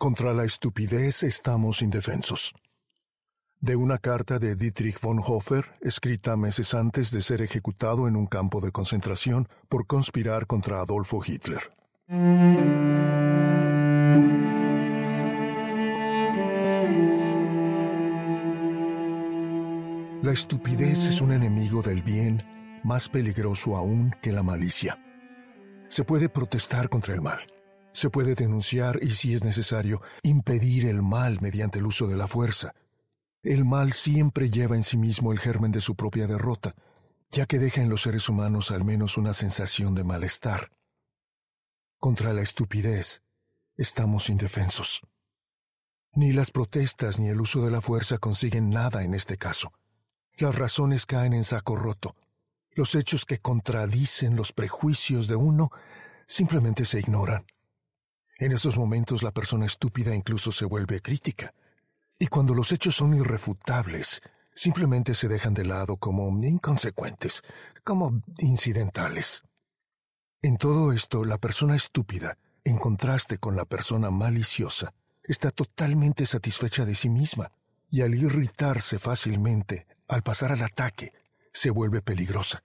Contra la estupidez estamos indefensos. De una carta de Dietrich von Hofer, escrita meses antes de ser ejecutado en un campo de concentración por conspirar contra Adolfo Hitler. La estupidez es un enemigo del bien más peligroso aún que la malicia. Se puede protestar contra el mal se puede denunciar y, si es necesario, impedir el mal mediante el uso de la fuerza. El mal siempre lleva en sí mismo el germen de su propia derrota, ya que deja en los seres humanos al menos una sensación de malestar. Contra la estupidez estamos indefensos. Ni las protestas ni el uso de la fuerza consiguen nada en este caso. Las razones caen en saco roto. Los hechos que contradicen los prejuicios de uno simplemente se ignoran. En esos momentos la persona estúpida incluso se vuelve crítica. Y cuando los hechos son irrefutables, simplemente se dejan de lado como inconsecuentes, como incidentales. En todo esto, la persona estúpida, en contraste con la persona maliciosa, está totalmente satisfecha de sí misma, y al irritarse fácilmente, al pasar al ataque, se vuelve peligrosa.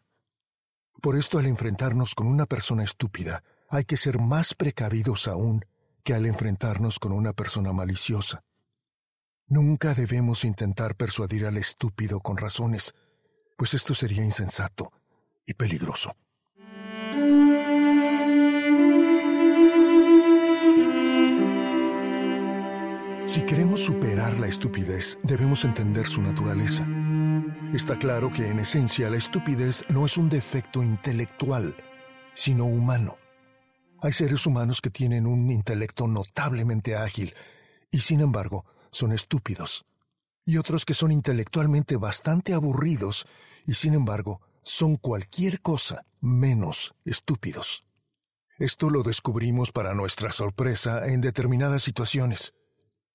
Por esto, al enfrentarnos con una persona estúpida, hay que ser más precavidos aún que al enfrentarnos con una persona maliciosa. Nunca debemos intentar persuadir al estúpido con razones, pues esto sería insensato y peligroso. Si queremos superar la estupidez, debemos entender su naturaleza. Está claro que en esencia la estupidez no es un defecto intelectual, sino humano. Hay seres humanos que tienen un intelecto notablemente ágil y sin embargo son estúpidos. Y otros que son intelectualmente bastante aburridos y sin embargo son cualquier cosa menos estúpidos. Esto lo descubrimos para nuestra sorpresa en determinadas situaciones.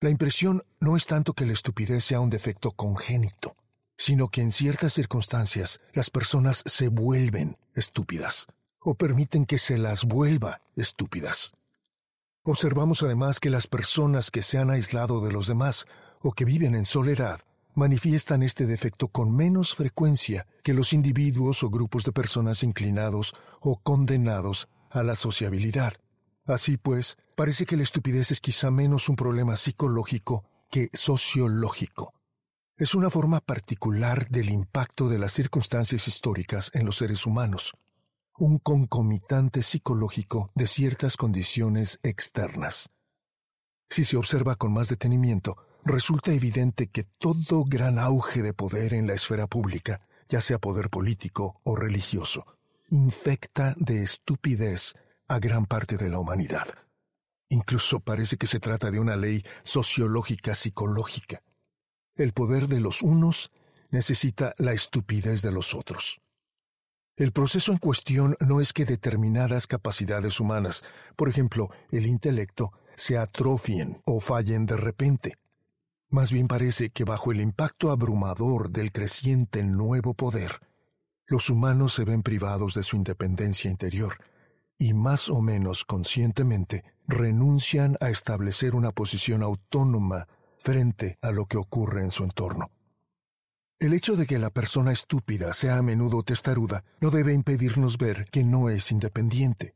La impresión no es tanto que la estupidez sea un defecto congénito, sino que en ciertas circunstancias las personas se vuelven estúpidas o permiten que se las vuelva estúpidas. Observamos además que las personas que se han aislado de los demás o que viven en soledad manifiestan este defecto con menos frecuencia que los individuos o grupos de personas inclinados o condenados a la sociabilidad. Así pues, parece que la estupidez es quizá menos un problema psicológico que sociológico. Es una forma particular del impacto de las circunstancias históricas en los seres humanos un concomitante psicológico de ciertas condiciones externas. Si se observa con más detenimiento, resulta evidente que todo gran auge de poder en la esfera pública, ya sea poder político o religioso, infecta de estupidez a gran parte de la humanidad. Incluso parece que se trata de una ley sociológica psicológica. El poder de los unos necesita la estupidez de los otros. El proceso en cuestión no es que determinadas capacidades humanas, por ejemplo, el intelecto, se atrofien o fallen de repente. Más bien parece que bajo el impacto abrumador del creciente nuevo poder, los humanos se ven privados de su independencia interior y más o menos conscientemente renuncian a establecer una posición autónoma frente a lo que ocurre en su entorno. El hecho de que la persona estúpida sea a menudo testaruda no debe impedirnos ver que no es independiente.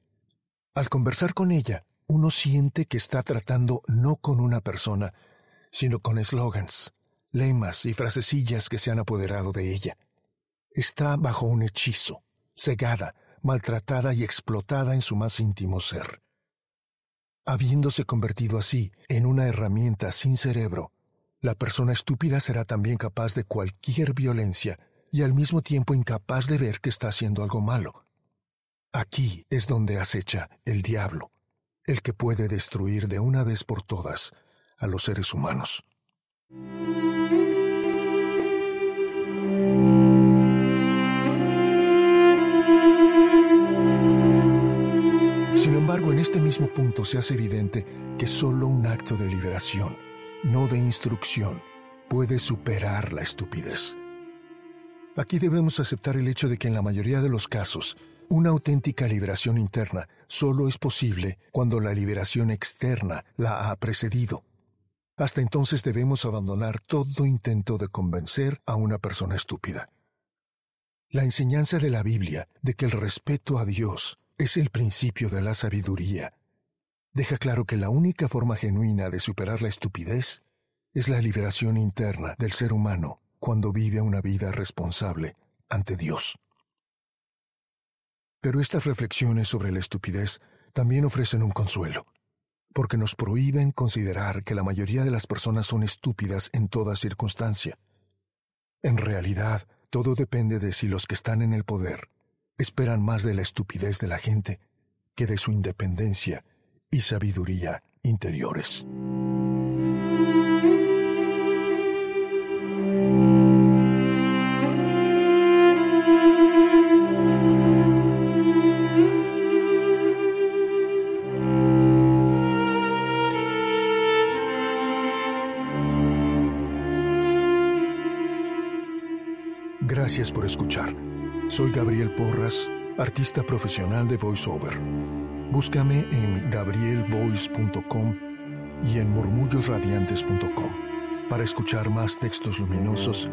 Al conversar con ella, uno siente que está tratando no con una persona, sino con eslogans, lemas y frasecillas que se han apoderado de ella. Está bajo un hechizo, cegada, maltratada y explotada en su más íntimo ser. Habiéndose convertido así en una herramienta sin cerebro, la persona estúpida será también capaz de cualquier violencia y al mismo tiempo incapaz de ver que está haciendo algo malo. Aquí es donde acecha el diablo, el que puede destruir de una vez por todas a los seres humanos. Sin embargo, en este mismo punto se hace evidente que solo un acto de liberación no de instrucción, puede superar la estupidez. Aquí debemos aceptar el hecho de que en la mayoría de los casos, una auténtica liberación interna solo es posible cuando la liberación externa la ha precedido. Hasta entonces debemos abandonar todo intento de convencer a una persona estúpida. La enseñanza de la Biblia de que el respeto a Dios es el principio de la sabiduría deja claro que la única forma genuina de superar la estupidez es la liberación interna del ser humano cuando vive una vida responsable ante Dios. Pero estas reflexiones sobre la estupidez también ofrecen un consuelo, porque nos prohíben considerar que la mayoría de las personas son estúpidas en toda circunstancia. En realidad, todo depende de si los que están en el poder esperan más de la estupidez de la gente que de su independencia y sabiduría interiores. Gracias por escuchar. Soy Gabriel Porras, artista profesional de voiceover. Búscame en gabrielvoice.com y en murmullosradiantes.com para escuchar más textos luminosos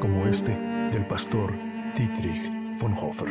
como este del pastor Dietrich von Hofer.